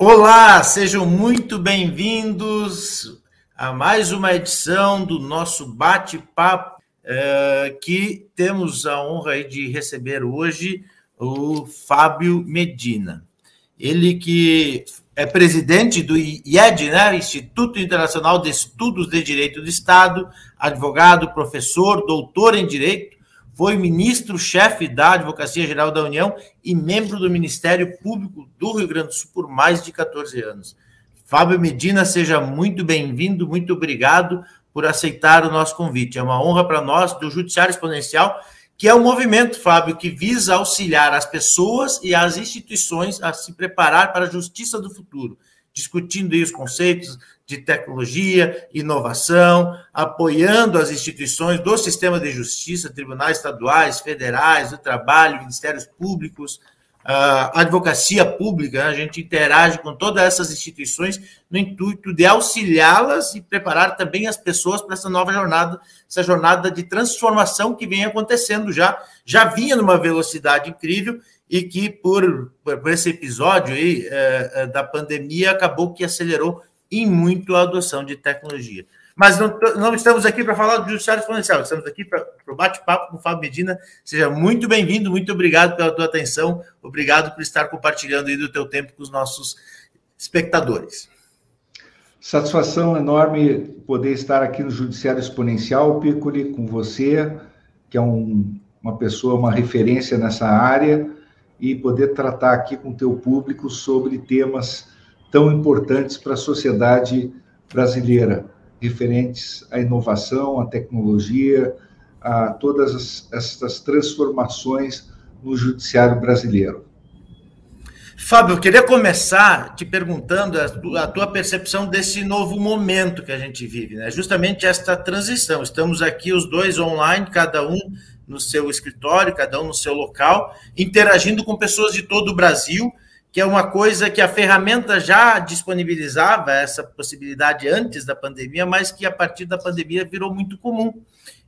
Olá, sejam muito bem-vindos a mais uma edição do nosso bate-papo, é, que temos a honra de receber hoje o Fábio Medina. Ele que é presidente do IED, né, Instituto Internacional de Estudos de Direito do Estado, advogado, professor, doutor em Direito, foi ministro-chefe da Advocacia Geral da União e membro do Ministério Público do Rio Grande do Sul por mais de 14 anos. Fábio Medina, seja muito bem-vindo, muito obrigado por aceitar o nosso convite. É uma honra para nós, do Judiciário Exponencial, que é um movimento, Fábio, que visa auxiliar as pessoas e as instituições a se preparar para a justiça do futuro, discutindo aí os conceitos de tecnologia, inovação, apoiando as instituições do sistema de justiça, tribunais estaduais, federais, do trabalho, ministérios públicos, a advocacia pública, né? a gente interage com todas essas instituições no intuito de auxiliá-las e preparar também as pessoas para essa nova jornada, essa jornada de transformação que vem acontecendo já, já vinha numa velocidade incrível e que por, por esse episódio aí, é, da pandemia acabou que acelerou em muito a adoção de tecnologia. Mas não, não estamos aqui para falar do judiciário exponencial, estamos aqui para o bate-papo com o Fábio Medina. Seja muito bem-vindo, muito obrigado pela tua atenção, obrigado por estar compartilhando aí do teu tempo com os nossos espectadores. Satisfação enorme poder estar aqui no Judiciário Exponencial, Piccoli, com você, que é um, uma pessoa, uma referência nessa área, e poder tratar aqui com o teu público sobre temas tão importantes para a sociedade brasileira, referentes à inovação, à tecnologia, a todas essas transformações no judiciário brasileiro. Fábio, eu queria começar te perguntando a tua percepção desse novo momento que a gente vive, né? Justamente esta transição. Estamos aqui os dois online, cada um no seu escritório, cada um no seu local, interagindo com pessoas de todo o Brasil que é uma coisa que a ferramenta já disponibilizava essa possibilidade antes da pandemia, mas que a partir da pandemia virou muito comum.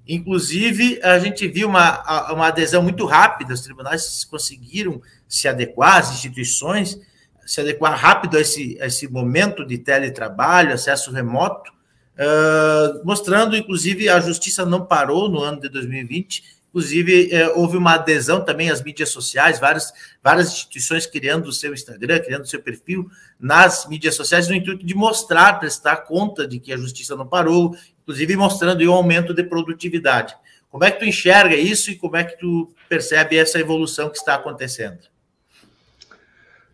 Inclusive, a gente viu uma, uma adesão muito rápida, os tribunais conseguiram se adequar, as instituições se adequar rápido a esse, a esse momento de teletrabalho, acesso remoto, uh, mostrando, inclusive, a justiça não parou no ano de 2020 Inclusive, é, houve uma adesão também às mídias sociais, várias, várias instituições criando o seu Instagram, criando o seu perfil nas mídias sociais, no intuito de mostrar, prestar conta de que a justiça não parou, inclusive mostrando um aumento de produtividade. Como é que tu enxerga isso e como é que tu percebe essa evolução que está acontecendo?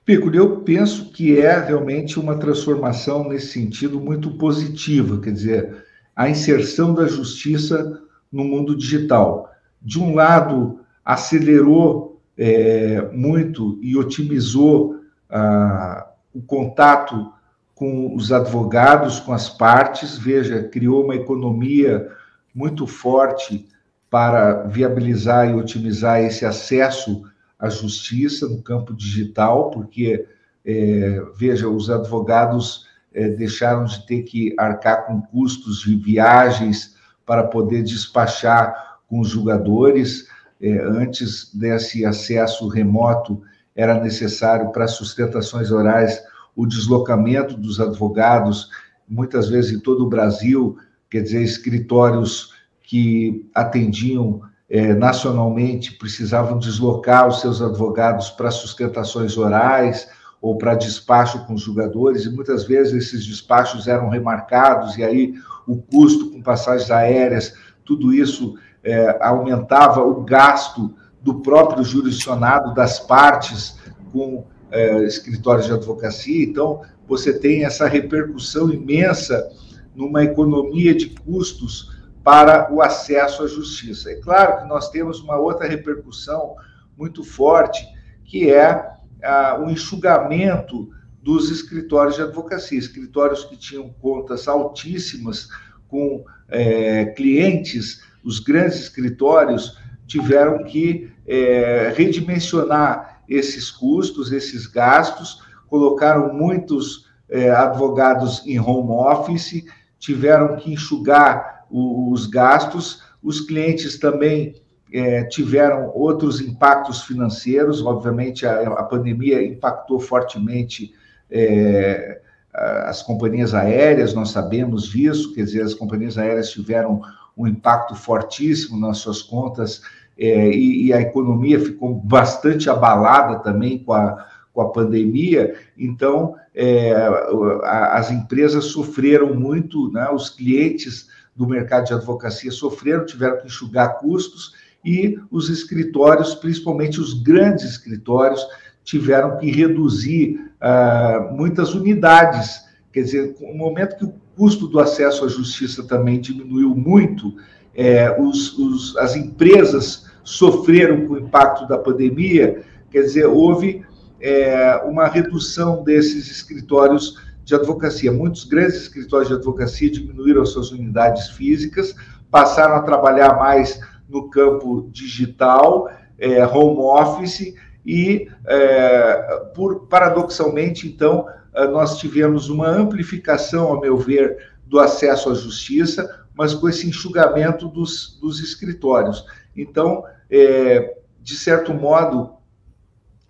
Pico, eu penso que é realmente uma transformação nesse sentido muito positiva, quer dizer, a inserção da justiça no mundo digital de um lado, acelerou é, muito e otimizou ah, o contato com os advogados, com as partes, veja, criou uma economia muito forte para viabilizar e otimizar esse acesso à justiça no campo digital, porque, é, veja, os advogados é, deixaram de ter que arcar com custos de viagens para poder despachar com os julgadores. É, antes desse acesso remoto, era necessário para sustentações orais o deslocamento dos advogados, muitas vezes em todo o Brasil, quer dizer, escritórios que atendiam é, nacionalmente precisavam deslocar os seus advogados para sustentações orais ou para despacho com os julgadores, e muitas vezes esses despachos eram remarcados, e aí o custo com passagens aéreas, tudo isso é, aumentava o gasto do próprio jurisdicionado, das partes, com é, escritórios de advocacia. Então, você tem essa repercussão imensa numa economia de custos para o acesso à justiça. É claro que nós temos uma outra repercussão muito forte, que é o enxugamento dos escritórios de advocacia, escritórios que tinham contas altíssimas com é, clientes os grandes escritórios tiveram que é, redimensionar esses custos, esses gastos, colocaram muitos é, advogados em home office, tiveram que enxugar o, os gastos, os clientes também é, tiveram outros impactos financeiros, obviamente a, a pandemia impactou fortemente é, as companhias aéreas, nós sabemos disso, quer dizer, as companhias aéreas tiveram um impacto fortíssimo nas suas contas é, e, e, a economia ficou bastante abalada também com a, com a pandemia, então é, as empresas sofreram muito, né, os clientes do mercado de advocacia sofreram, tiveram que enxugar custos, e os escritórios, principalmente os grandes escritórios, tiveram que reduzir uh, muitas unidades. Quer dizer, no momento que o custo do acesso à justiça também diminuiu muito, é, os, os, as empresas sofreram com o impacto da pandemia, quer dizer, houve é, uma redução desses escritórios de advocacia. Muitos grandes escritórios de advocacia diminuíram suas unidades físicas, passaram a trabalhar mais no campo digital, é, home office, e, é, por, paradoxalmente, então, é, nós tivemos uma amplificação, ao meu ver, do acesso à justiça, mas com esse enxugamento dos, dos escritórios. Então, é, de certo modo,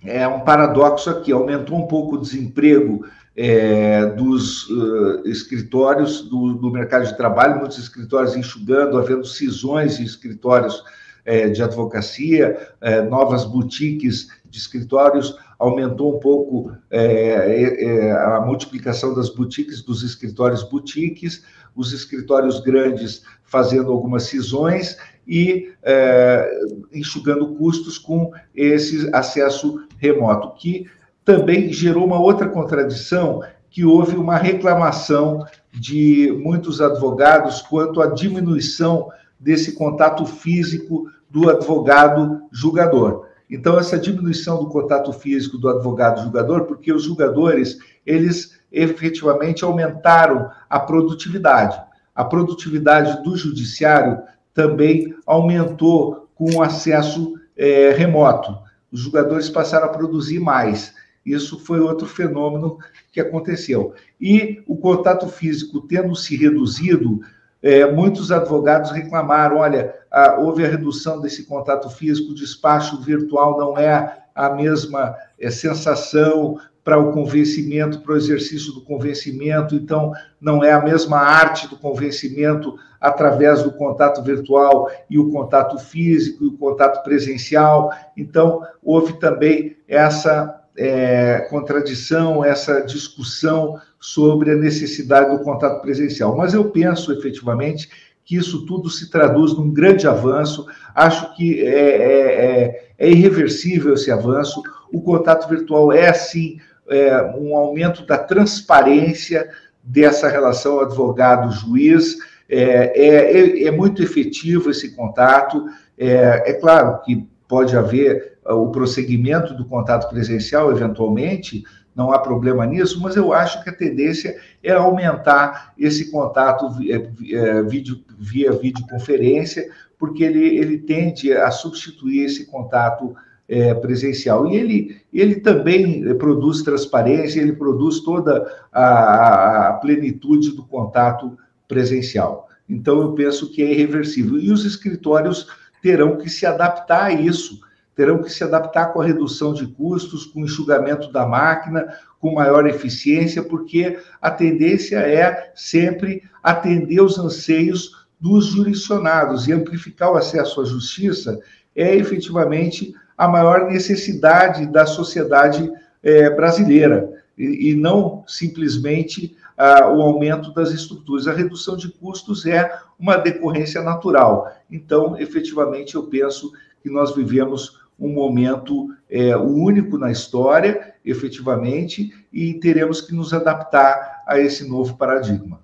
é um paradoxo aqui, aumentou um pouco o desemprego é, dos uh, escritórios do, do, mercado de trabalho, muitos escritórios enxugando, havendo cisões de escritórios é, de advocacia, é, novas boutiques de escritórios, aumentou um pouco é, é, a multiplicação das boutiques, dos escritórios boutiques, os escritórios grandes fazendo algumas cisões e é, enxugando custos com esse acesso remoto, que também gerou uma outra contradição, que houve uma reclamação de muitos advogados quanto à diminuição desse contato físico do advogado julgador. Então, essa diminuição do contato físico do advogado julgador, porque os julgadores, eles efetivamente aumentaram a produtividade. A produtividade do judiciário também aumentou com o acesso é, remoto. Os julgadores passaram a produzir mais. Isso foi outro fenômeno que aconteceu. E o contato físico tendo se reduzido, é, muitos advogados reclamaram: olha, a, houve a redução desse contato físico, o despacho virtual não é a mesma é, sensação para o convencimento, para o exercício do convencimento, então não é a mesma arte do convencimento através do contato virtual e o contato físico e o contato presencial. Então, houve também essa é, contradição, essa discussão sobre a necessidade do contato presencial. Mas eu penso efetivamente que isso tudo se traduz num grande avanço. Acho que é, é, é, é irreversível esse avanço. O contato virtual é, sim, é, um aumento da transparência dessa relação advogado-juiz. É, é, é, muito efetivo esse contato. é claro que pode haver o prosseguimento do contato presencial, eventualmente, não há problema nisso, mas eu acho que a tendência é aumentar esse contato via, é, vídeo, via videoconferência, porque ele, ele tende a substituir esse contato é, presencial. E ele, ele também produz transparência, ele produz toda a, a plenitude do contato presencial. Então, eu penso que é irreversível. E os escritórios terão que se adaptar a isso terão que se adaptar com a redução de custos, com o enxugamento da máquina, com maior eficiência, porque a tendência é sempre atender os anseios dos jurisdicionados e amplificar o acesso à justiça é efetivamente a maior necessidade da sociedade é, brasileira e, e, não simplesmente ah, o aumento das estruturas. A redução de custos é uma decorrência natural. Então, efetivamente, eu penso que nós vivemos um momento é, único na história, efetivamente, e teremos que nos adaptar a esse novo paradigma.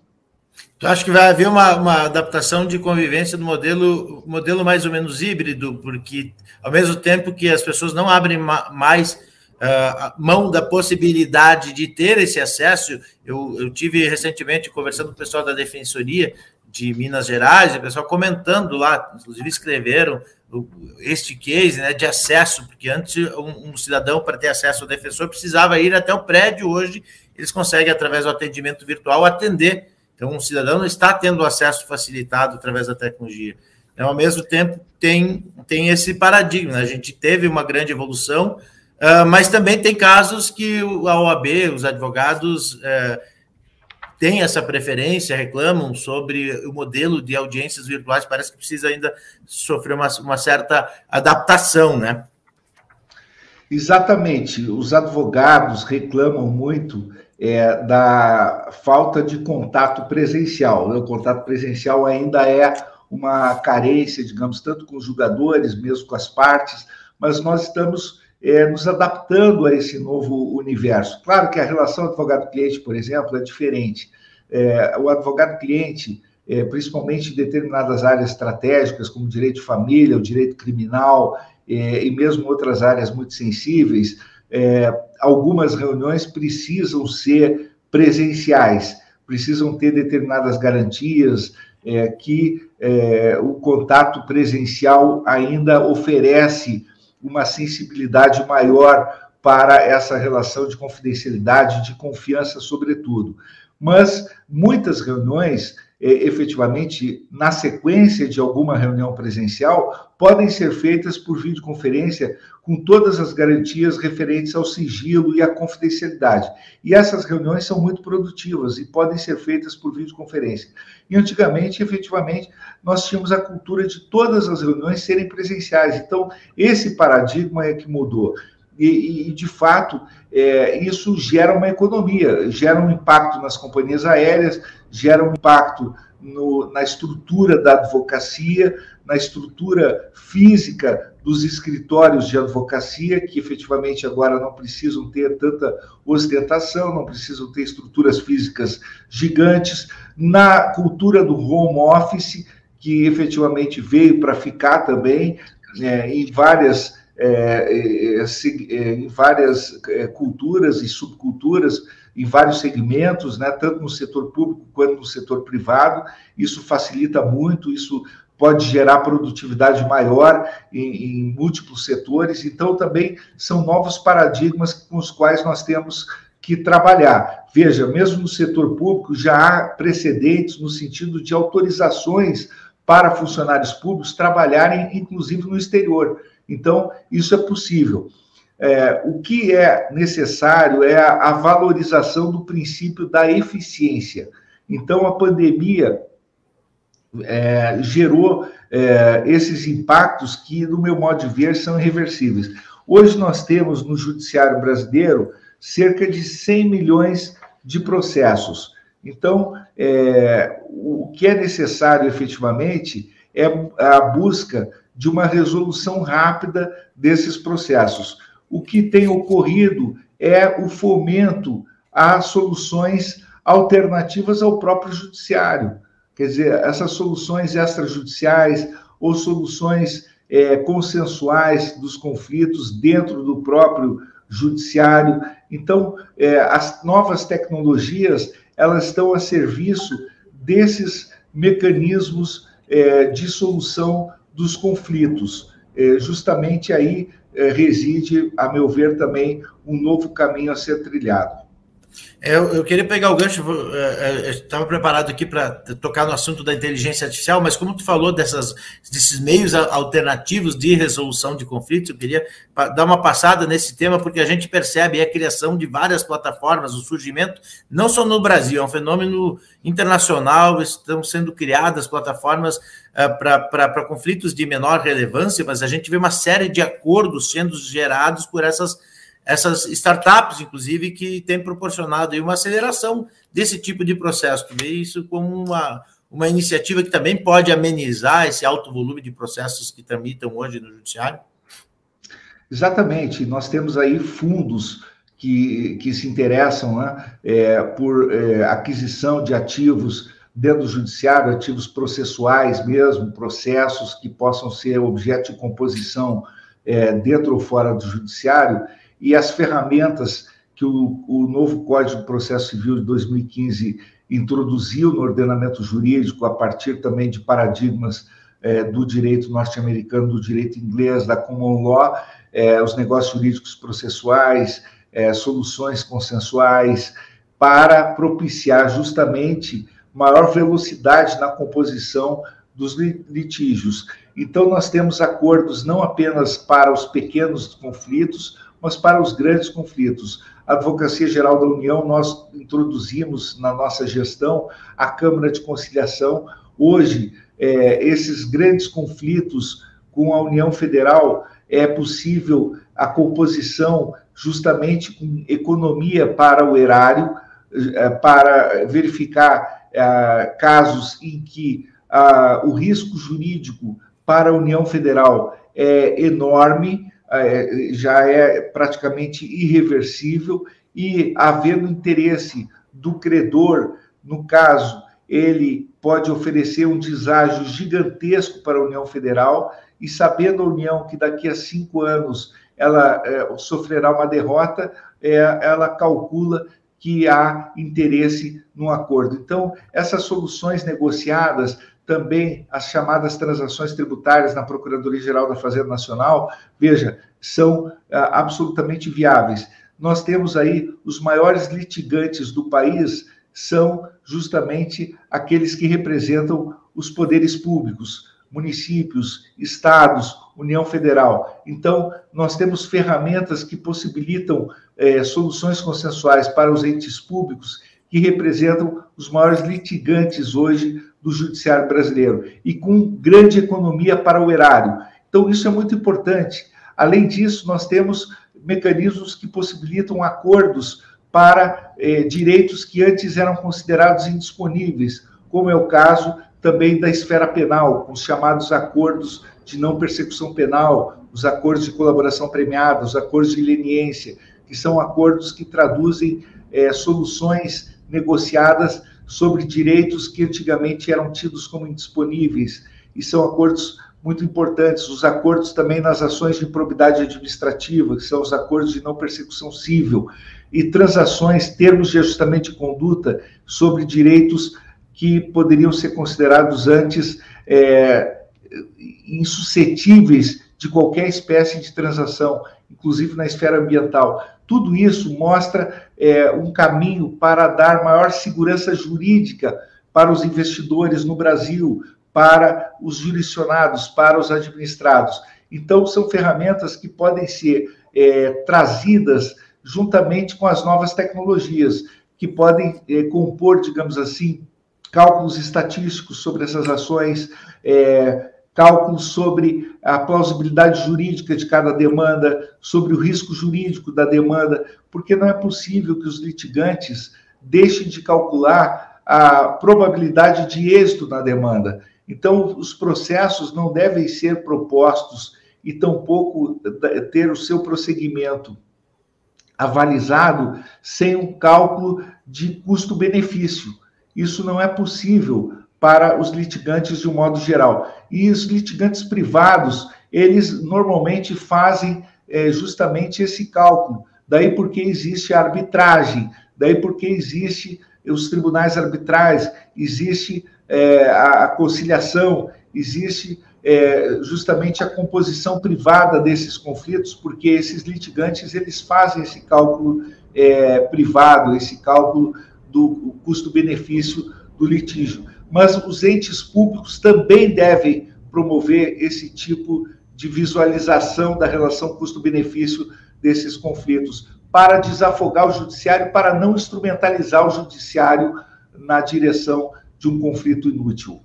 Tu acha que vai haver uma, uma adaptação de convivência do modelo, modelo mais ou menos híbrido, porque ao mesmo tempo que as pessoas não abrem ma mais uh, mão da possibilidade de ter esse acesso, eu, eu tive recentemente conversando com o pessoal da Defensoria de Minas Gerais, o pessoal comentando lá, inclusive escreveram este case né, de acesso, porque antes um, um, cidadão, para ter acesso ao defensor, precisava ir até o prédio, hoje eles conseguem, através do atendimento virtual, atender. Então, um cidadão está tendo acesso facilitado através da tecnologia. Então, ao mesmo tempo, tem, tem esse paradigma. Né? A gente teve uma grande evolução, Uh, mas também tem casos que a OAB, os advogados, uh, têm essa preferência, reclamam sobre o modelo de audiências virtuais, parece que precisa ainda sofrer uma, uma certa adaptação, né? Exatamente. Os advogados reclamam muito é, da falta de contato presencial. O contato presencial ainda é uma carência, digamos, tanto com os jogadores, mesmo com as partes, mas nós estamos é, nos adaptando a esse novo universo. Claro que a relação advogado-cliente, por exemplo, é diferente. É, o advogado-cliente, é, principalmente em determinadas áreas estratégicas, como direito de família, o direito criminal é, e mesmo outras áreas muito sensíveis, é, algumas reuniões precisam ser presenciais, precisam ter determinadas garantias é, que o contato presencial ainda oferece uma sensibilidade maior para essa relação de confidencialidade, de confiança, sobretudo. Mas muitas reuniões, é, efetivamente, na sequência de alguma reunião presencial, podem ser feitas por videoconferência com todas as garantias referentes ao sigilo e à confidencialidade. E essas reuniões são muito produtivas e podem ser feitas por videoconferência. E antigamente, efetivamente, nós tínhamos a cultura de todas as reuniões serem presenciais. Então, esse paradigma é que mudou. E, e de fato, é, isso gera uma economia, gera um impacto nas companhias aéreas, gera um impacto no, na estrutura da advocacia, na estrutura física dos escritórios de advocacia, que efetivamente agora não precisam ter tanta ostentação, não precisam ter estruturas físicas gigantes, na cultura do home office, que efetivamente veio para ficar também é, em várias. É, é, é em várias é, culturas e subculturas, em vários segmentos, né, tanto no setor público quanto no setor privado. Isso facilita muito, isso pode gerar produtividade maior em, em, múltiplos setores. Então, também são novos paradigmas com os quais nós temos que trabalhar. Veja, mesmo no setor público, já há precedentes no sentido de autorizações para funcionários públicos trabalharem, inclusive, no exterior. Então, isso é possível. É, o que é necessário é a, a valorização do princípio da eficiência. Então, a pandemia é, gerou é, esses impactos que, no meu modo de ver, são irreversíveis. Hoje nós temos no judiciário brasileiro cerca de 100 milhões de processos. Então, é, o que é necessário efetivamente é a busca de uma resolução rápida desses processos o que tem ocorrido é o fomento a soluções alternativas ao próprio judiciário. Quer dizer, essas soluções extrajudiciais ou soluções é, consensuais dos conflitos dentro do próprio judiciário. Então, é, as novas tecnologias elas estão a serviço desses mecanismos é, de solução dos conflitos. É, justamente aí é, reside, a meu ver, também um novo caminho a ser trilhado. É, eu, eu, queria pegar o gancho, estava preparado aqui para tocar no assunto da inteligência artificial, mas como tu falou dessas, desses meios alternativos de resolução de conflitos, eu queria dar uma passada nesse tema, porque a gente percebe a criação de várias plataformas, o surgimento, não só no Brasil, é um fenômeno internacional, estão sendo criadas plataformas para conflitos de menor relevância, mas a gente vê uma série de acordos sendo gerados por essas essas startups, inclusive, que têm proporcionado uma aceleração desse tipo de processo. Tu vê isso como uma, uma iniciativa que também pode amenizar esse alto volume de processos que tramitam hoje no judiciário? Exatamente. Nós temos aí fundos que, que se interessam né, é, por é, aquisição de ativos dentro do judiciário, ativos processuais mesmo, processos que possam ser objeto de composição é, dentro ou fora do judiciário, e as ferramentas que o, o novo Código de Processo Civil de 2015 introduziu no ordenamento jurídico, a partir também de paradigmas é, do direito norte-americano, do direito inglês, da common law, é, os negócios jurídicos processuais, é, soluções consensuais, para propiciar justamente maior velocidade na composição dos litígios. Então, nós temos acordos não apenas para os pequenos conflitos, mas para os grandes conflitos. A Advocacia Geral da União, nós introduzimos na nossa gestão a Câmara de Conciliação. Hoje, é, esses grandes conflitos com a União Federal, é possível a composição justamente com economia para o erário, é, para verificar é, casos em que o risco jurídico para a União Federal é enorme, já é praticamente irreversível, e havendo interesse do credor, no caso, ele pode oferecer um deságio gigantesco para a União Federal, e sabendo a União que daqui a cinco anos ela é, sofrerá uma derrota, é, ela calcula que há interesse no acordo. Então, essas soluções negociadas também as chamadas transações tributárias na Procuradoria-Geral da Fazenda Nacional, veja, são ah, absolutamente viáveis. Nós temos aí os maiores litigantes do país são justamente aqueles que representam os poderes públicos, municípios, estados, União Federal. Então, nós temos ferramentas que possibilitam eh, soluções consensuais para os entes públicos que representam os maiores litigantes hoje do judiciário brasileiro e com grande economia para o erário. Então, isso é muito importante. Além disso, nós temos mecanismos que possibilitam acordos para eh, direitos que antes eram considerados indisponíveis, como é o caso também da esfera penal, os chamados acordos de não persecução penal, os acordos de colaboração premiada, os acordos de leniência, que são acordos que traduzem eh, soluções negociadas sobre direitos que antigamente eram tidos como indisponíveis, e são acordos muito importantes. Os acordos também nas ações de improbidade administrativa, que são os acordos de não persecução civil, e transações, termos de ajustamento de conduta sobre direitos que poderiam ser considerados antes é, insuscetíveis de qualquer espécie de transação, inclusive na esfera ambiental. Tudo isso mostra é, um caminho para dar maior segurança jurídica para os investidores no Brasil, para os jurisdicionados, para os administrados. Então, são ferramentas que podem ser é, trazidas juntamente com as novas tecnologias, que podem é, compor, digamos assim, cálculos estatísticos sobre essas ações, é, cálculos sobre a plausibilidade jurídica de cada demanda, sobre o risco jurídico da demanda, porque não é possível que os litigantes deixem de calcular a probabilidade de êxito na demanda. Então, os processos não devem ser propostos e tampouco ter o seu prosseguimento avalizado sem um cálculo de custo-benefício. Isso não é possível para os litigantes de um modo geral. E os litigantes privados, eles normalmente fazem é, justamente esse cálculo. Daí porque existe a arbitragem, daí porque existe os tribunais arbitrais, existe é, a, conciliação, existe é, justamente a composição privada desses conflitos, porque esses litigantes eles fazem esse cálculo é, privado, esse cálculo do custo-benefício do litígio mas os entes públicos também devem promover esse tipo de visualização da relação custo-benefício desses conflitos, para desafogar o judiciário, para não instrumentalizar o judiciário na direção de um conflito inútil.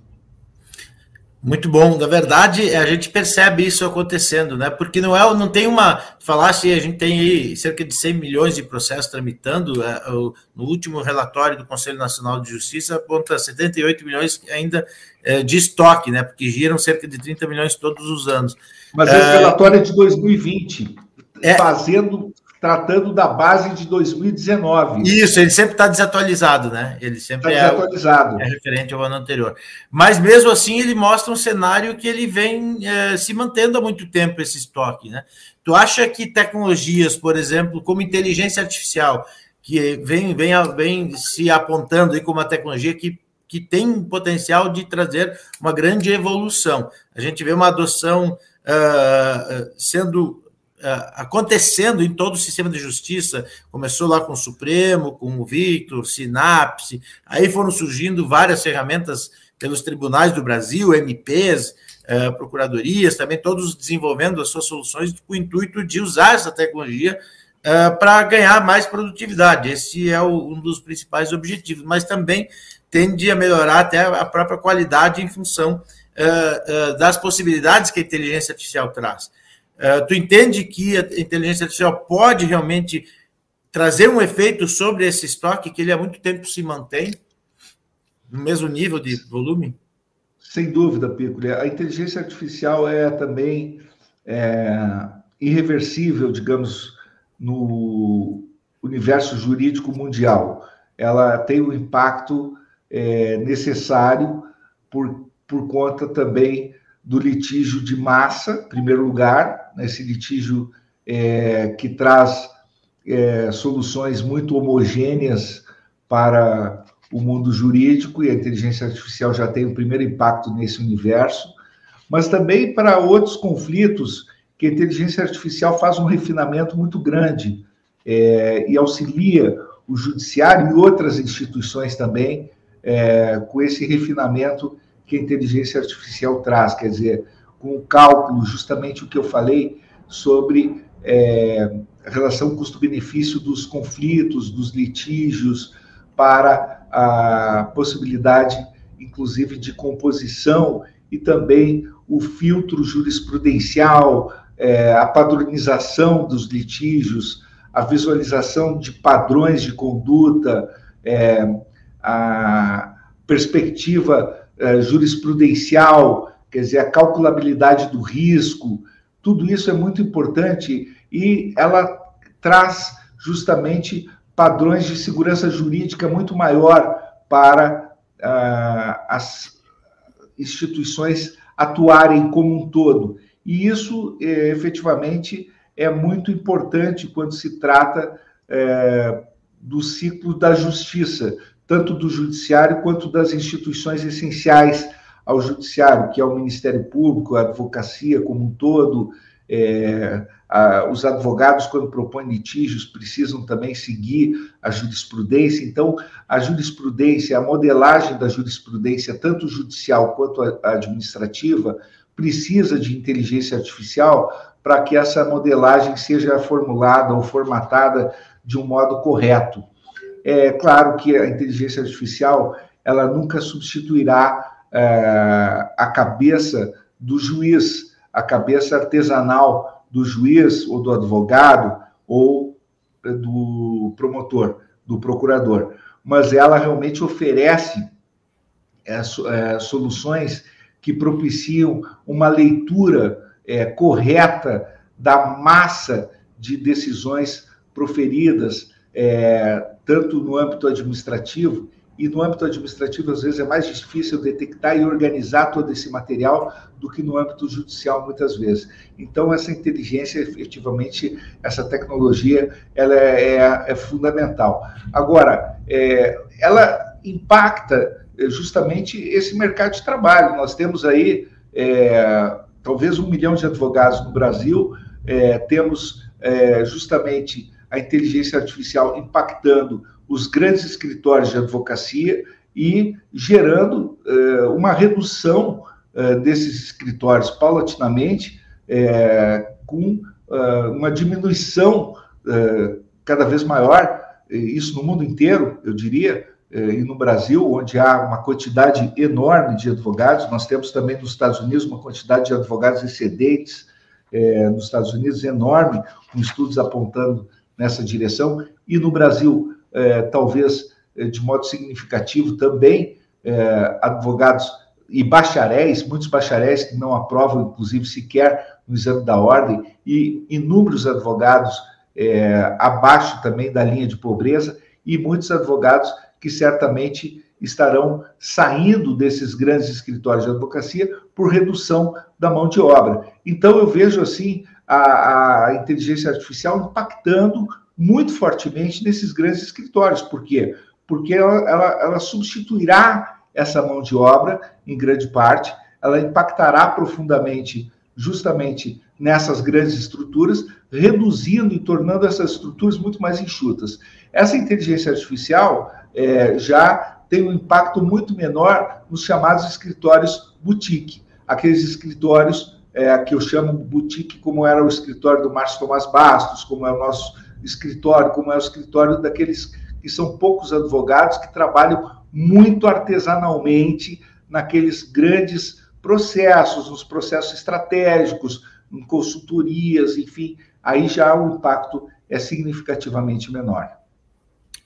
Muito bom. Na verdade, a gente percebe isso acontecendo, né? Porque não é, não tem uma. Falasse, a gente tem aí cerca de 100 milhões de processos tramitando. É, no último relatório do Conselho Nacional de Justiça, aponta 78 milhões ainda é, de estoque, né? Porque giram cerca de 30 milhões todos os anos. Mas esse é, relatório é de 2020, é, fazendo tratando da base de 2019. Isso, ele sempre está desatualizado, né? Ele sempre tá desatualizado. É, é, referente ao ano anterior. Mas mesmo assim, ele mostra um cenário que ele vem é, se mantendo há muito tempo, esse estoque, né? Tu acha que tecnologias, por exemplo, como inteligência artificial, que vem, vem, vem se apontando aí como uma tecnologia que, que tem potencial de trazer uma grande evolução. A gente vê uma adoção uh, sendo acontecendo em todo o sistema de justiça. Começou lá com o Supremo, com o Victor, Sinapse, aí foram surgindo várias ferramentas pelos tribunais do Brasil, MPs, uh, procuradorias, também todos desenvolvendo as suas soluções com o intuito de usar essa tecnologia uh, para ganhar mais produtividade. Esse é o, um dos principais objetivos, mas também tende a melhorar até a própria qualidade em função das possibilidades que a inteligência artificial traz. Tu entende que a inteligência artificial pode realmente trazer um efeito sobre esse estoque que ele há muito tempo se mantém no mesmo nível de volume? Sem dúvida, Pico. A inteligência artificial é também é, irreversível, digamos, no universo jurídico mundial. Ela tem o um impacto é, necessário por, por conta também do litígio de massa, em primeiro lugar, esse litígio é, que traz é, soluções muito homogêneas para o mundo jurídico, e a inteligência artificial já tem o primeiro impacto nesse universo, mas também para outros conflitos que a inteligência artificial faz um refinamento muito grande é, e auxilia o judiciário e outras instituições também é, com esse refinamento que a inteligência artificial traz, quer dizer, com o cálculo, justamente o que eu falei sobre é, relação custo-benefício dos conflitos, dos litígios, para a possibilidade, inclusive, de composição e também o filtro jurisprudencial, é, a padronização dos litígios, a visualização de padrões de conduta, é, a perspectiva é, jurisprudencial, quer dizer, a calculabilidade do risco, tudo isso é muito importante e ela traz justamente padrões de segurança jurídica muito maior para ah, as instituições atuarem como um todo. E isso, é, efetivamente, é muito importante quando se trata é, do ciclo da justiça, tanto do judiciário quanto das instituições essenciais ao judiciário, que é o Ministério Público, a advocacia como um todo, é, a, os advogados, quando propõem litígios, precisam também seguir a jurisprudência. Então, a jurisprudência, a modelagem da jurisprudência, tanto judicial quanto a, administrativa, precisa de inteligência artificial para que essa modelagem seja formulada ou formatada de um modo correto. É claro que a inteligência artificial ela nunca substituirá é, a cabeça do juiz, a cabeça artesanal do juiz ou do advogado ou do promotor, do procurador, mas ela realmente oferece é, é, soluções que propiciam uma leitura é, correta da massa de decisões proferidas, é, tanto no âmbito administrativo e no âmbito administrativo, às vezes, é mais difícil detectar e organizar todo esse material do que no âmbito judicial, muitas vezes. Então, essa inteligência, efetivamente, essa tecnologia, ela é, é, é fundamental. Agora, é, ela impacta é, justamente esse mercado de trabalho. Nós temos aí, é, talvez, um milhão de advogados no Brasil, é, temos justamente a inteligência artificial impactando os grandes escritórios de advocacia e gerando uh, uma redução uh, desses escritórios paulatinamente, uh, com uma diminuição cada vez maior, isso no mundo inteiro, eu diria, e no Brasil, onde há uma quantidade enorme de advogados, nós temos também nos Estados Unidos uma quantidade de advogados excedentes, nos Estados Unidos enorme, com estudos apontando nessa direção, e no Brasil é, talvez é, de modo significativo também, é, advogados e bacharéis, muitos bacharéis que não aprovam, inclusive, sequer no exame da ordem, e inúmeros advogados é, abaixo também da linha de pobreza, e muitos advogados que certamente estarão saindo desses grandes escritórios de advocacia por redução da mão de obra. Então, eu vejo assim a, a inteligência artificial impactando muito fortemente nesses grandes escritórios. Por quê? Porque ela, ela, ela substituirá essa mão de obra, em grande parte, ela impactará profundamente justamente nessas grandes estruturas, reduzindo e tornando essas estruturas muito mais enxutas. Essa inteligência artificial é, já tem um impacto muito menor nos chamados escritórios boutique, aqueles escritórios é, que eu chamo boutique, como era o escritório do Márcio Tomás Bastos, como é o nosso escritório, como é o escritório daqueles que são poucos advogados que trabalham muito artesanalmente naqueles grandes processos, nos processos estratégicos, em consultorias, enfim, aí já o impacto é significativamente menor.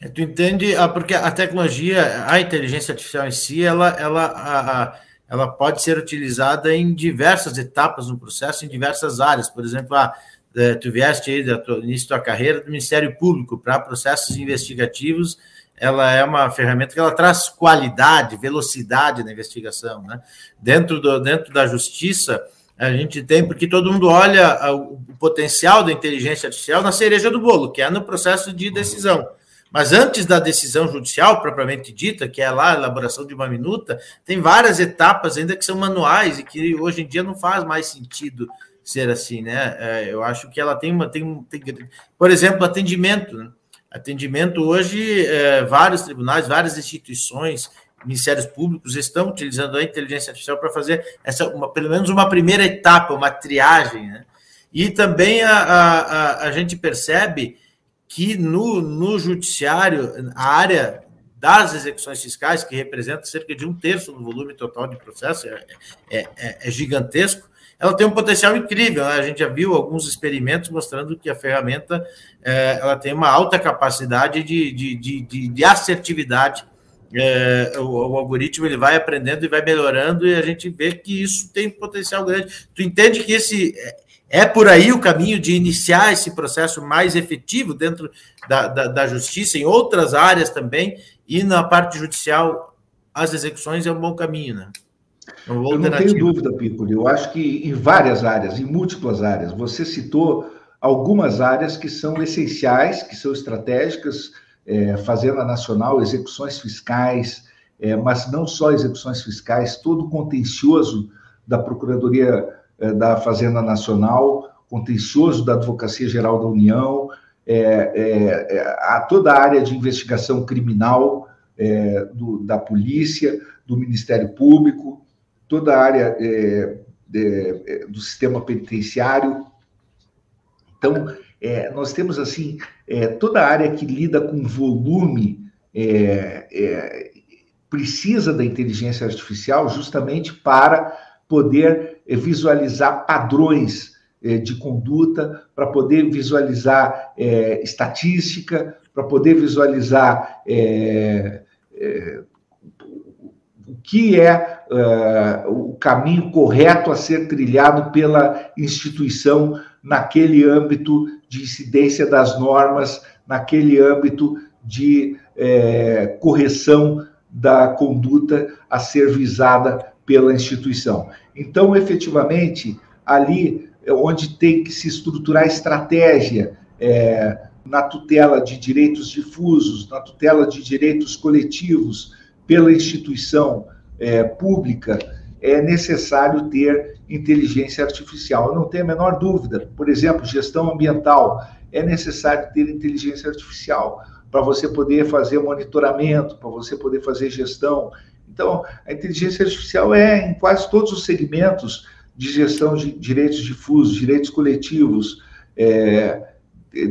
É, tu entende, ah, porque a tecnologia, a inteligência artificial em si, ela, ela, ela pode ser utilizada em diversas etapas no processo, em diversas áreas. Por exemplo, a, é, tu vieste aí do início da carreira do Ministério Público para processos investigativos, ela é uma ferramenta que ela traz qualidade, velocidade na investigação, né? Dentro, do, dentro da justiça, a gente tem, porque todo mundo olha o potencial da inteligência artificial na cereja do bolo, que é no processo de decisão. Mas antes da decisão judicial propriamente dita, que é lá a elaboração de uma minuta, tem várias etapas ainda que são manuais e que hoje em dia não faz mais sentido ser assim, né? É, eu acho que ela tem uma, tem, tem por exemplo, atendimento. Né? Atendimento hoje, é, vários tribunais, várias instituições ministérios públicos estão utilizando a inteligência artificial para fazer essa, uma, pelo menos uma primeira etapa, uma triagem. Né? E também a, a, a, gente percebe que no, no judiciário, a área das execuções fiscais, que representa cerca de um terço do volume total de processo, é, é, é, é gigantesco, ela tem um potencial incrível. Né? A gente já viu alguns experimentos mostrando que a ferramenta é, ela tem uma alta capacidade de, de, de, de assertividade é, o, o, algoritmo ele vai aprendendo e vai melhorando e a gente vê que isso tem potencial grande. Tu entende que esse é, é por aí o caminho de iniciar esse processo mais efetivo dentro da, da, da justiça, em outras áreas também, e na parte judicial, as execuções é um bom caminho, né? É Eu não tenho dúvida, Piccoli. Eu acho que em várias áreas, em múltiplas áreas, você citou algumas áreas que são essenciais, que são estratégicas, é, Fazenda Nacional, execuções fiscais, é, mas não só execuções fiscais, todo o contencioso da Procuradoria é, da Fazenda Nacional, contencioso da Advocacia Geral da União, é, é, a toda a área de investigação criminal do, da polícia, do Ministério Público, toda a área do sistema penitenciário. Então, é, nós temos assim é, toda a área que lida com volume é, é, precisa da inteligência artificial justamente para poder visualizar padrões é, de conduta, para poder visualizar é, estatística, para poder visualizar o que é o caminho correto a ser trilhado pela instituição naquele âmbito de incidência das normas, naquele âmbito de é, correção da conduta a ser visada pela instituição. Então, efetivamente, ali é onde tem que se estruturar estratégia é, na tutela de direitos difusos, na tutela de direitos coletivos pela instituição é, pública, é necessário ter inteligência artificial. Eu não tenho a menor dúvida. Por exemplo, gestão ambiental. É necessário ter inteligência artificial para você poder fazer monitoramento, para você poder fazer gestão. Então, a inteligência artificial é em quase todos os segmentos de gestão de direitos difusos, direitos coletivos, é,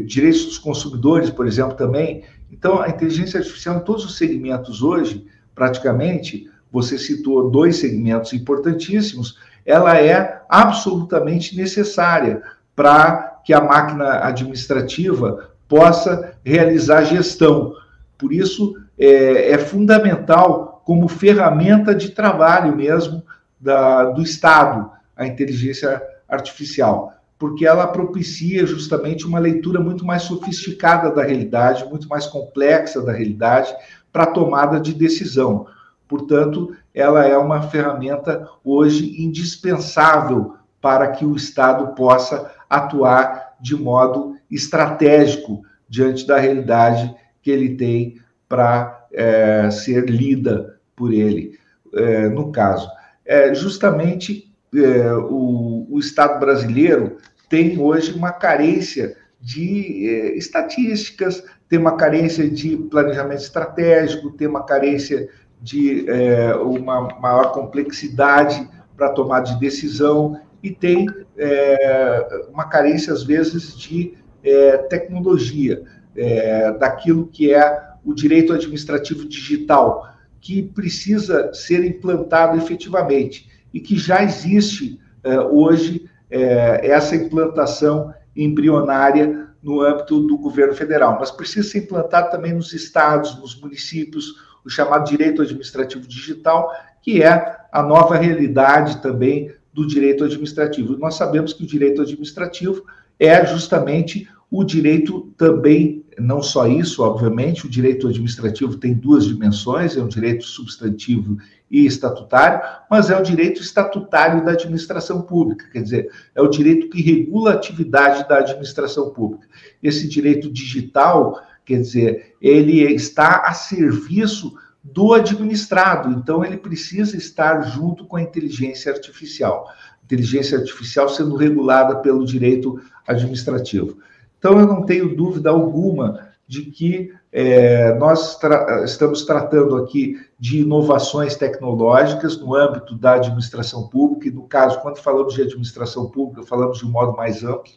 direitos dos consumidores, por exemplo, também. Então, a inteligência artificial em todos os segmentos hoje, praticamente, você citou dois segmentos importantíssimos, ela é absolutamente necessária para que a máquina administrativa possa realizar gestão. Por isso, é, é fundamental como ferramenta de trabalho mesmo da, do Estado, a inteligência artificial, porque ela propicia justamente uma leitura muito mais sofisticada da realidade, muito mais complexa da realidade, para tomada de decisão. Portanto, ela é uma ferramenta hoje indispensável para que o Estado possa atuar de modo estratégico diante da realidade que ele tem para é, ser lida por ele, é, no caso. É, justamente é, o, o Estado brasileiro tem hoje uma carência de é, estatísticas, tem uma carência de planejamento estratégico, tem uma carência de é, uma maior complexidade para tomar de decisão e tem é, uma carência, às vezes, de é, tecnologia, é, daquilo que é o direito administrativo digital, que precisa ser implantado efetivamente e que já existe é, hoje é, essa implantação embrionária no âmbito do governo federal, mas precisa ser implantado também nos estados, nos municípios, o chamado direito administrativo digital, que é a nova realidade também do direito administrativo. nós sabemos que o direito administrativo é justamente o direito também, não só isso, obviamente, o direito administrativo tem duas dimensões, é um direito substantivo e estatutário, mas é o direito estatutário da administração pública, quer dizer, é o direito que regula a atividade da administração pública. Esse direito digital, quer dizer, ele está a serviço do administrado, então ele precisa estar junto com a inteligência artificial. Inteligência artificial sendo regulada pelo direito administrativo. Então, eu não tenho dúvida alguma de que é, nós tra estamos tratando aqui de inovações tecnológicas no âmbito da administração pública, e no caso, quando falamos de administração pública, falamos de um modo mais amplo.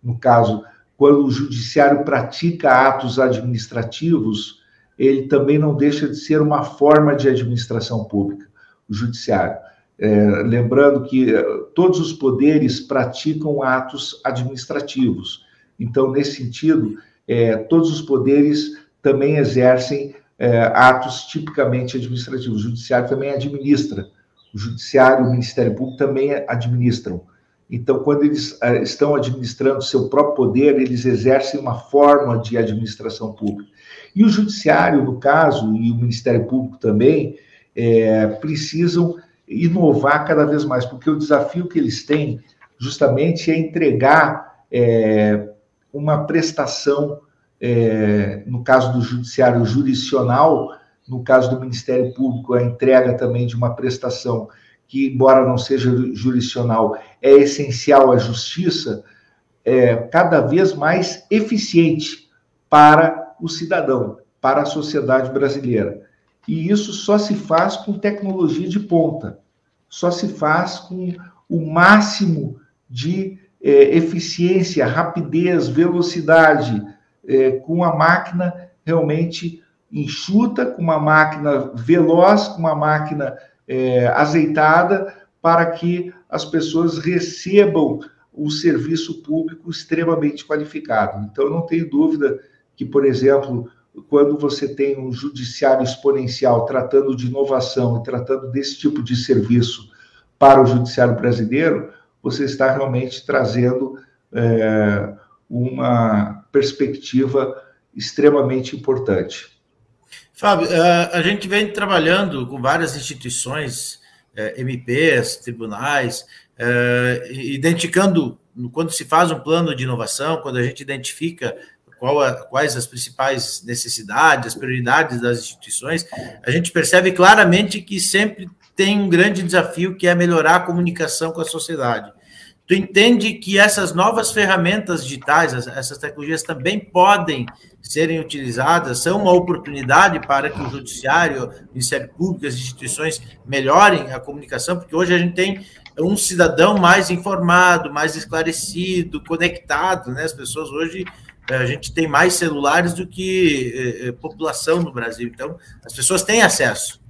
No caso, quando o judiciário pratica atos administrativos, ele também não deixa de ser uma forma de administração pública, o judiciário. É, lembrando que é, todos os poderes praticam atos administrativos. Então, nesse sentido, é, todos os poderes também exercem é, atos tipicamente administrativos. O judiciário também administra. O judiciário e o Ministério Público também administram. Então, quando eles é, estão administrando seu próprio poder, eles exercem uma forma de administração pública. E o Judiciário, no caso, e o Ministério Público também, é, precisam inovar cada vez mais, porque o desafio que eles têm justamente é entregar é, uma prestação, é, no caso do Judiciário jurisdicional, no caso do Ministério Público, a entrega também de uma prestação que, embora não seja jurisdicional, é essencial à justiça, é cada vez mais eficiente para o cidadão, para a sociedade brasileira. E isso só se faz com tecnologia de ponta, só se faz com o máximo de é, eficiência, rapidez, velocidade, é, com a máquina realmente enxuta, com uma máquina veloz, com uma máquina é, azeitada, para que as pessoas recebam o serviço público extremamente qualificado. Então, não tenho dúvida que, por exemplo, quando você tem um judiciário exponencial tratando de inovação e tratando desse tipo de serviço para o judiciário brasileiro, você está realmente trazendo é, uma perspectiva extremamente importante. Fábio, é, a gente vem trabalhando com várias instituições, é, MPs, tribunais, é, identificando, quando se faz um plano de inovação, quando a gente identifica a, quais as principais necessidades, as prioridades das instituições, a gente percebe claramente que sempre tem um grande desafio que é melhorar a comunicação com a sociedade. Tu entende que essas novas ferramentas digitais, essas tecnologias também podem serem utilizadas, são uma oportunidade para que o judiciário, o Ministério Público, as instituições melhorem a comunicação, porque hoje a gente tem um cidadão mais informado, mais esclarecido, conectado, né? As pessoas hoje é, a gente tem mais celulares do que é, população no Brasil. Então, as pessoas têm acesso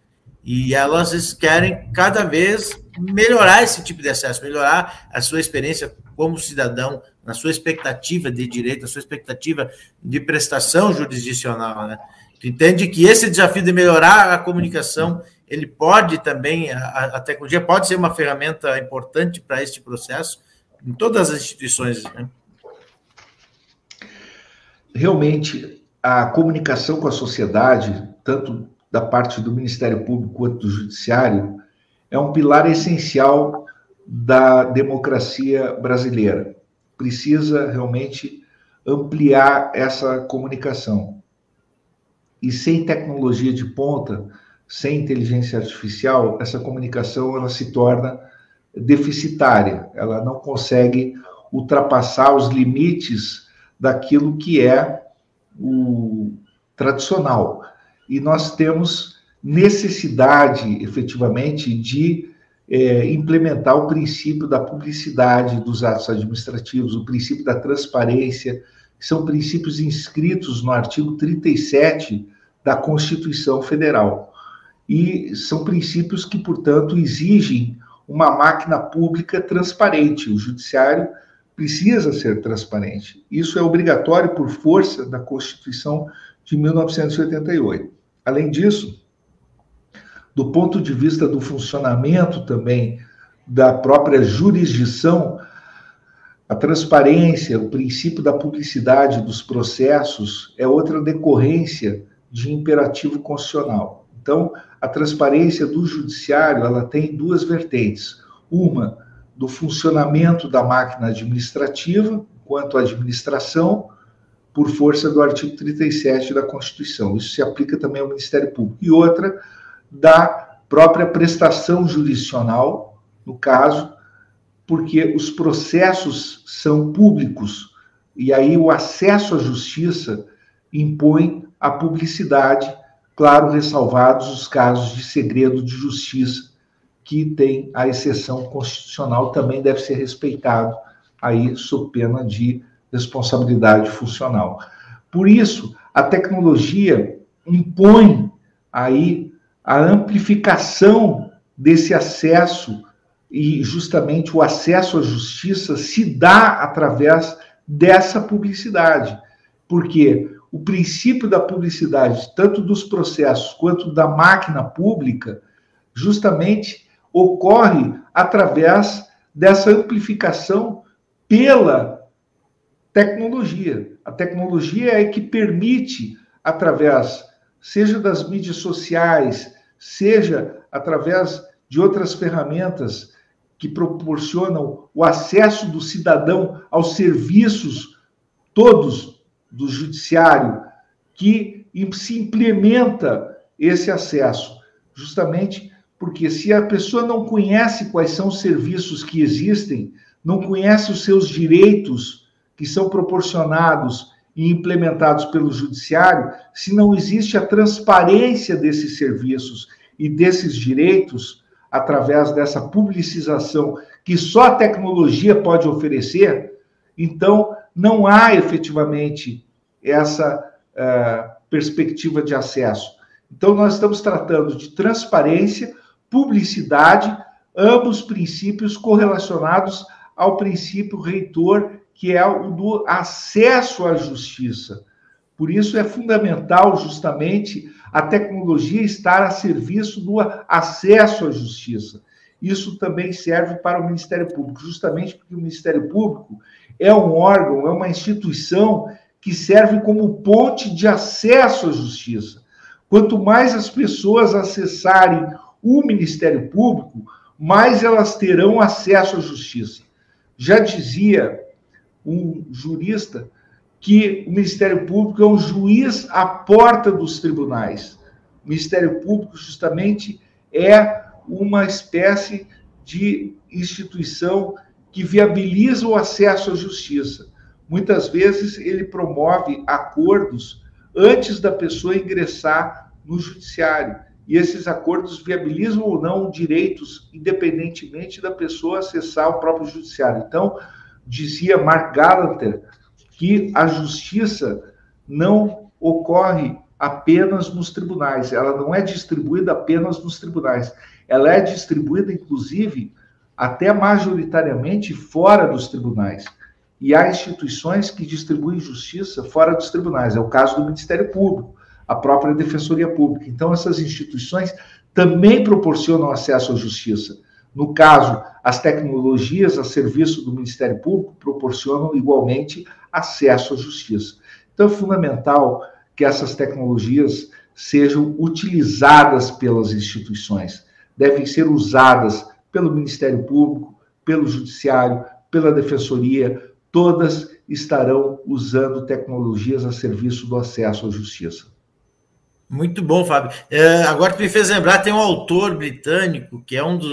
e elas querem cada vez melhorar esse tipo de acesso, melhorar a sua experiência como cidadão, na sua expectativa de direito, na sua expectativa de prestação jurisdicional, né? Tu entende que esse desafio de melhorar a comunicação, ele pode também, a, a tecnologia pode ser uma ferramenta importante para este processo em todas as instituições, né? realmente a comunicação com a sociedade, tanto da parte do Ministério Público quanto do Judiciário, é um pilar essencial da democracia brasileira. Precisa realmente ampliar essa comunicação. E sem tecnologia de ponta, sem inteligência artificial, essa comunicação ela se torna deficitária, ela não consegue ultrapassar os limites daquilo que é o tradicional. E nós temos necessidade, efetivamente, de é, implementar o princípio da publicidade dos atos administrativos, o princípio da transparência, que são princípios inscritos no artigo 37 da Constituição Federal. E são princípios que, portanto, exigem uma máquina pública transparente. O judiciário precisa ser transparente. Isso é obrigatório por força da Constituição de 1988. Além disso, do ponto de vista do funcionamento também da própria jurisdição, a transparência, o princípio da publicidade dos processos é outra decorrência de imperativo constitucional. Então, a transparência do judiciário, ela tem duas vertentes. Uma do funcionamento da máquina administrativa, quanto à administração, por força do artigo 37 da Constituição. Isso se aplica também ao Ministério Público. E outra da própria prestação jurisdicional, no caso, porque os processos são públicos e aí o acesso à justiça impõe a publicidade, claro, ressalvados os casos de segredo de justiça, que tem a exceção constitucional, também deve ser respeitado aí sob pena de responsabilidade funcional. Por isso, a tecnologia impõe aí a amplificação desse acesso e justamente o acesso à justiça se dá através dessa publicidade, porque o princípio da publicidade, tanto dos processos quanto da máquina pública, justamente ocorre através dessa amplificação pela tecnologia. A tecnologia é que permite, através, seja das mídias sociais, seja através de outras ferramentas que proporcionam o acesso do cidadão aos serviços todos do judiciário, que se implementa esse acesso, justamente porque se a pessoa não conhece quais são os serviços que existem, não conhece os seus direitos que são proporcionados e implementados pelo judiciário, se não existe a transparência desses serviços e desses direitos através dessa publicização que só a tecnologia pode oferecer, então não há efetivamente essa uh, perspectiva de acesso. Então, nós estamos tratando de transparência, publicidade, ambos princípios correlacionados ao princípio reitor que é o do acesso à justiça. Por isso é fundamental, justamente, a tecnologia estar a serviço do acesso à justiça. Isso também serve para o Ministério Público, justamente porque o Ministério Público é um órgão, é uma instituição que serve como ponte de acesso à justiça. Quanto mais as pessoas acessarem o Ministério Público, mais elas terão acesso à justiça. Já dizia um jurista, que o Ministério Público é um juiz à porta dos tribunais. O Ministério Público, justamente, é uma espécie de instituição que viabiliza o acesso à justiça. Muitas vezes ele promove acordos antes da pessoa ingressar no judiciário. E esses acordos viabilizam ou não direitos, independentemente da pessoa acessar o próprio judiciário. Então, dizia Mark Galanter que a justiça não ocorre apenas nos tribunais, ela não é distribuída apenas nos tribunais, ela é distribuída, inclusive, até majoritariamente fora dos tribunais. E há instituições que distribuem justiça fora dos tribunais, é o caso do Ministério Público, a própria Defensoria Pública. Então, essas instituições também proporcionam acesso à justiça. No caso, as tecnologias a serviço do Ministério Público proporcionam igualmente acesso à justiça. Então, é fundamental que essas tecnologias sejam utilizadas pelas instituições, devem ser usadas pelo Ministério Público, pelo Judiciário, pela Defensoria, todas estarão usando tecnologias a serviço do acesso à justiça. Muito bom, Fábio. É, agora tu me fez lembrar, tem um autor britânico que é um dos,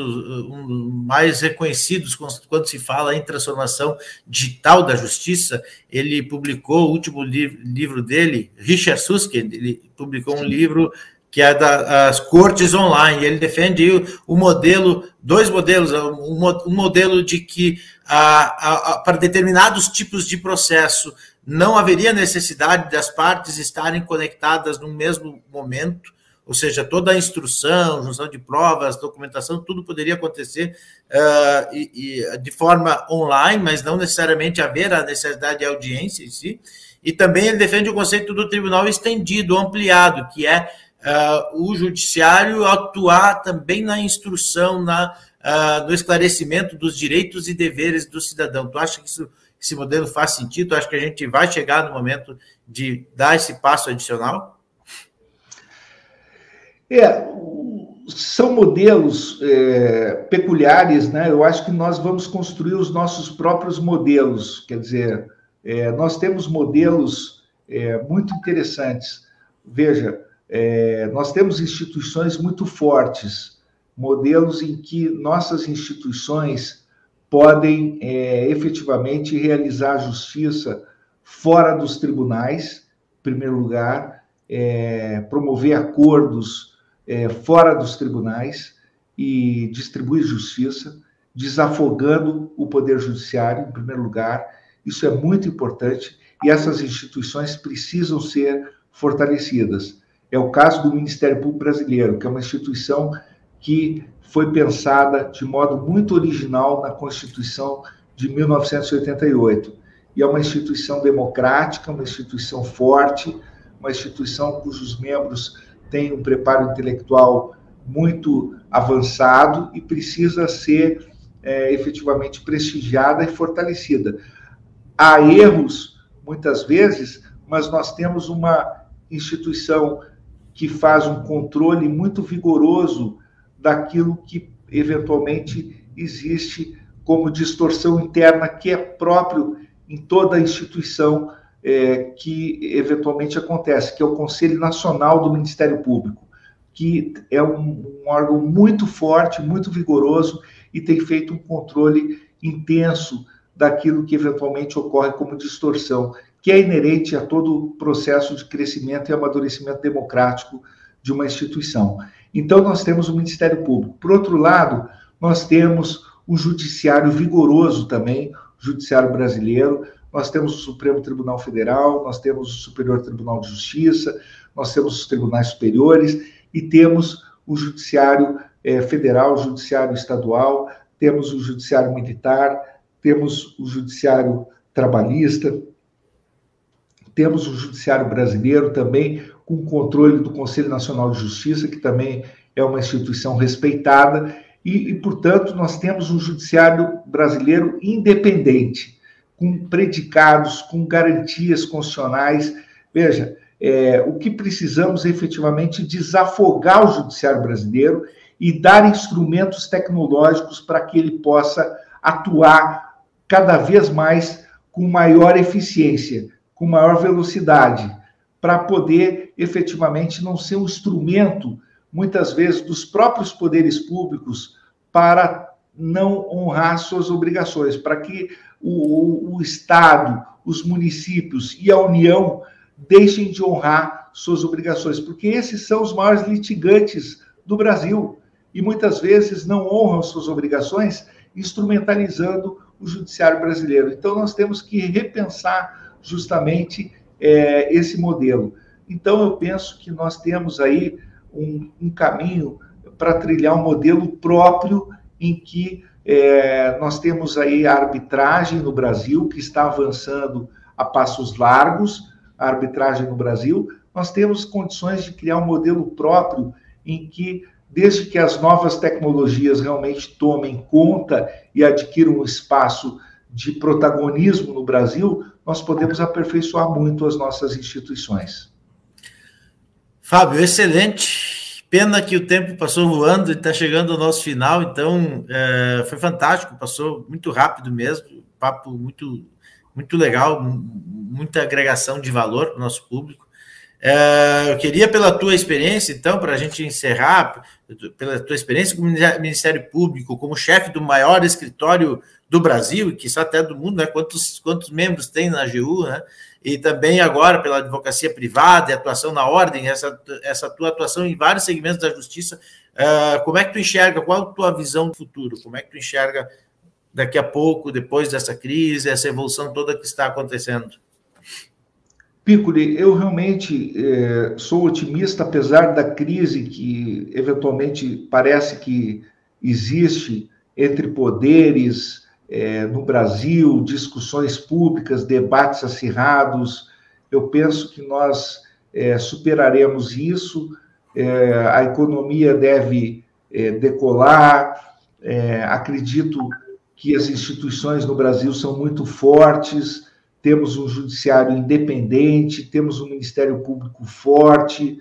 um dos mais reconhecidos quando se fala em transformação digital da justiça. Ele publicou o último livro, livro dele, Richard Susskind, ele publicou um livro que é das cortes online. Ele defende o, modelo, dois modelos, um, modelo de que a, a, para determinados tipos de processo não haveria necessidade das partes estarem conectadas no mesmo momento, ou seja, toda a instrução, junção de provas, documentação, tudo poderia acontecer uh, e, e, de forma online, mas não necessariamente haver a necessidade de audiência em si. E também ele defende o conceito do tribunal estendido, ampliado, que é uh, o judiciário atuar também na instrução, na, uh, no esclarecimento dos direitos e deveres do cidadão. Tu acha que isso, esse modelo faz sentido? Tu acha que a gente vai chegar no momento de dar esse passo adicional? É, são modelos é, peculiares, né? Eu acho que nós vamos construir os nossos próprios modelos. Quer dizer, é, nós temos modelos é, muito interessantes. Veja, é, nós temos instituições muito fortes, modelos em que nossas instituições podem é, efetivamente realizar justiça fora dos tribunais, em primeiro lugar, é, promover acordos é, fora dos tribunais e distribuir justiça, desafogando o poder judiciário, em primeiro lugar. Isso é muito importante e essas instituições precisam ser fortalecidas. É o caso do Ministério Público Brasileiro, que é uma instituição que foi pensada de modo muito original na Constituição de 1988. E é uma instituição democrática, uma instituição forte, uma instituição cujos membros têm um preparo intelectual muito avançado e precisa ser é, efetivamente prestigiada e fortalecida. Há erros, muitas vezes, mas nós temos uma instituição que faz um controle muito vigoroso daquilo que eventualmente existe como distorção interna, que é próprio em toda instituição é, que eventualmente acontece, que é o Conselho Nacional do Ministério Público, que é um, um órgão muito forte, muito vigoroso e tem feito um controle intenso daquilo que eventualmente ocorre como distorção que é inerente a todo o processo de crescimento e amadurecimento democrático de uma instituição. Então, nós temos o Ministério Público. Por outro lado, nós temos o Judiciário vigoroso também, o Judiciário brasileiro. Nós temos o Supremo Tribunal Federal, nós temos o Superior Tribunal de Justiça, nós temos os tribunais superiores e temos o Judiciário eh, Federal, o Judiciário Estadual, temos o Judiciário Militar, temos o Judiciário Trabalhista, temos o Judiciário Brasileiro também com controle do Conselho Nacional de Justiça, que também é uma instituição respeitada, e, e portanto, nós temos um Judiciário brasileiro independente, com predicados, com garantias constitucionais. Veja, é, o que precisamos é efetivamente desafogar o Judiciário brasileiro e dar instrumentos tecnológicos para que ele possa atuar cada vez mais com maior eficiência, com maior velocidade, para poder efetivamente não ser um instrumento, muitas vezes, dos próprios poderes públicos para não honrar suas obrigações, para que o, o, Estado, os municípios e a União deixem de honrar suas obrigações, porque esses são os maiores litigantes do Brasil e muitas vezes não honram suas obrigações, instrumentalizando o judiciário brasileiro. Então, nós temos que repensar justamente é, esse modelo. Então, eu penso que nós temos aí um, um caminho para trilhar um modelo próprio em que é, nós temos aí a arbitragem no Brasil, que está avançando a passos largos, a arbitragem no Brasil. Nós temos condições de criar um modelo próprio em que, desde que as novas tecnologias realmente tomem conta e adquiram um espaço de protagonismo no Brasil, nós podemos aperfeiçoar muito as nossas instituições. Fábio, excelente. Pena que o tempo passou voando e está chegando ao nosso final, então é, foi fantástico, passou muito rápido mesmo, papo muito, muito legal, muita agregação de valor para o nosso público. É, eu queria, pela tua experiência, então, para a gente encerrar, pela tua experiência como Ministério Público, como chefe do maior escritório do Brasil, e só até do mundo, né? Quantos, quantos membros tem na AGU, né? E também agora pela advocacia privada e atuação na ordem, essa, essa tua atuação em vários segmentos da justiça, uh, como é que tu enxerga? Qual a tua visão do futuro? Como é que tu enxerga daqui a pouco, depois dessa crise, essa evolução toda que está acontecendo? Piccoli, eu realmente é, sou otimista, apesar da crise que eventualmente parece que existe entre poderes é, no Brasil, discussões públicas, debates acirrados. Eu penso que nós é, superaremos isso, a economia deve decolar, acredito que as instituições no Brasil são muito fortes temos um judiciário independente, temos um Ministério Público forte,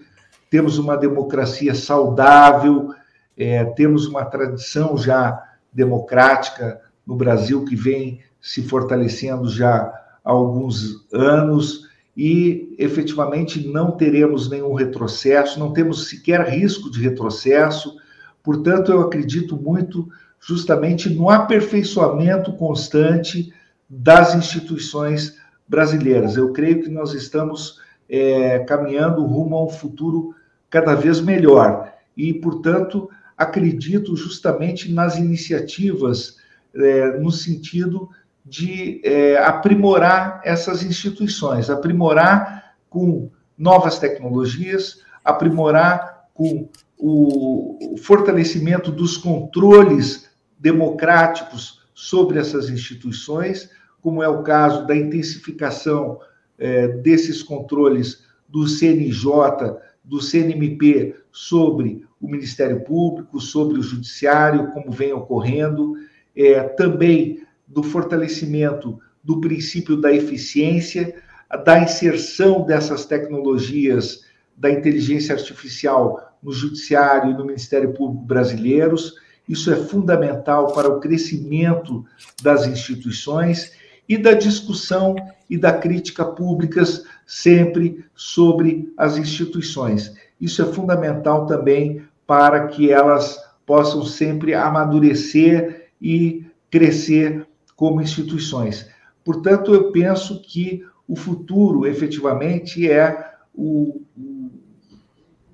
temos uma democracia saudável, é, temos uma tradição já democrática no Brasil que vem se fortalecendo já há alguns anos e efetivamente não teremos nenhum retrocesso, não temos sequer risco de retrocesso. Portanto, eu acredito muito justamente no aperfeiçoamento constante das instituições brasileiras. Eu creio que nós estamos é, caminhando rumo a um futuro cada vez melhor e, portanto, acredito justamente nas iniciativas é, no sentido de é, aprimorar essas instituições, aprimorar com novas tecnologias, aprimorar com o fortalecimento dos controles democráticos sobre essas instituições, como é o caso da intensificação é, desses controles do CNJ, do CNMP sobre o Ministério Público, sobre o Judiciário, como vem ocorrendo, é, também do fortalecimento do princípio da eficiência, da inserção dessas tecnologias da inteligência artificial no Judiciário e no Ministério Público brasileiros. Isso é fundamental para o crescimento das instituições e da discussão e da crítica públicas sempre sobre as instituições. Isso é fundamental também para que elas possam sempre amadurecer e crescer como instituições. Portanto, eu penso que o futuro, efetivamente, é o,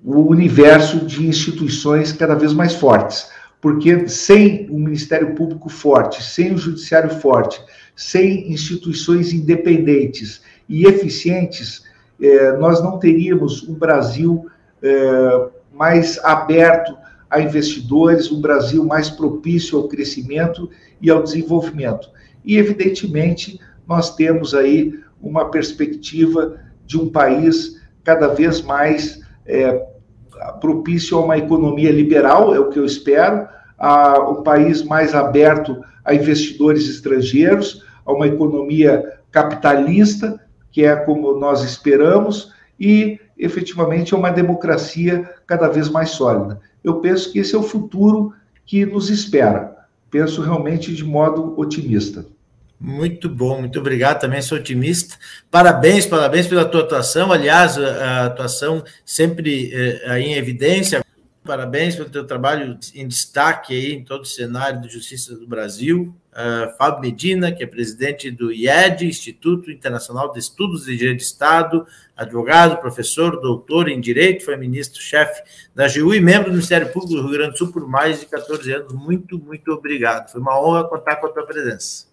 o universo de instituições cada vez mais fortes. Porque sem o Ministério Público forte, sem o Judiciário forte, sem instituições independentes e eficientes, é, nós não teríamos um Brasil é, mais aberto a investidores, um Brasil mais propício ao crescimento e ao desenvolvimento. E, evidentemente, nós temos aí uma perspectiva de um país cada vez mais é, propício a uma economia liberal, é o que eu espero, a um país mais aberto a investidores estrangeiros, a uma economia capitalista, que é como nós esperamos, e efetivamente a uma democracia cada vez mais sólida. Eu penso que esse é o futuro que nos espera. Penso realmente de modo otimista. Muito bom, muito obrigado. Também sou otimista. Parabéns, parabéns pela tua atuação. Aliás, a atuação sempre é, em evidência. Parabéns pelo teu trabalho em destaque aí em todo o cenário de justiça do Brasil. Uh, Fábio Medina, que é presidente do IED, Instituto Internacional de Estudos de Direito de Estado, advogado, professor, doutor em Direito, foi ministro-chefe da AGU e membro do Ministério Público do Rio Grande do Sul por mais de 14 anos. Muito, muito obrigado. Foi uma honra contar com a tua presença.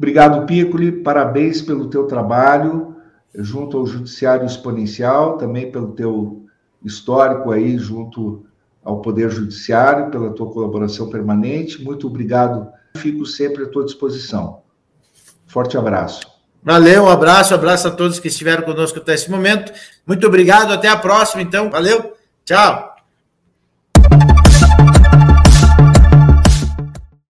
Obrigado, Piccoli. Parabéns pelo teu trabalho junto ao Judiciário Exponencial, também pelo teu histórico aí junto ao Poder Judiciário, pela tua colaboração permanente. Muito obrigado. Fico sempre à tua disposição. Forte abraço. Valeu, um abraço, um abraço a todos que estiveram conosco até esse momento. Muito obrigado, até a próxima, então. Valeu, tchau.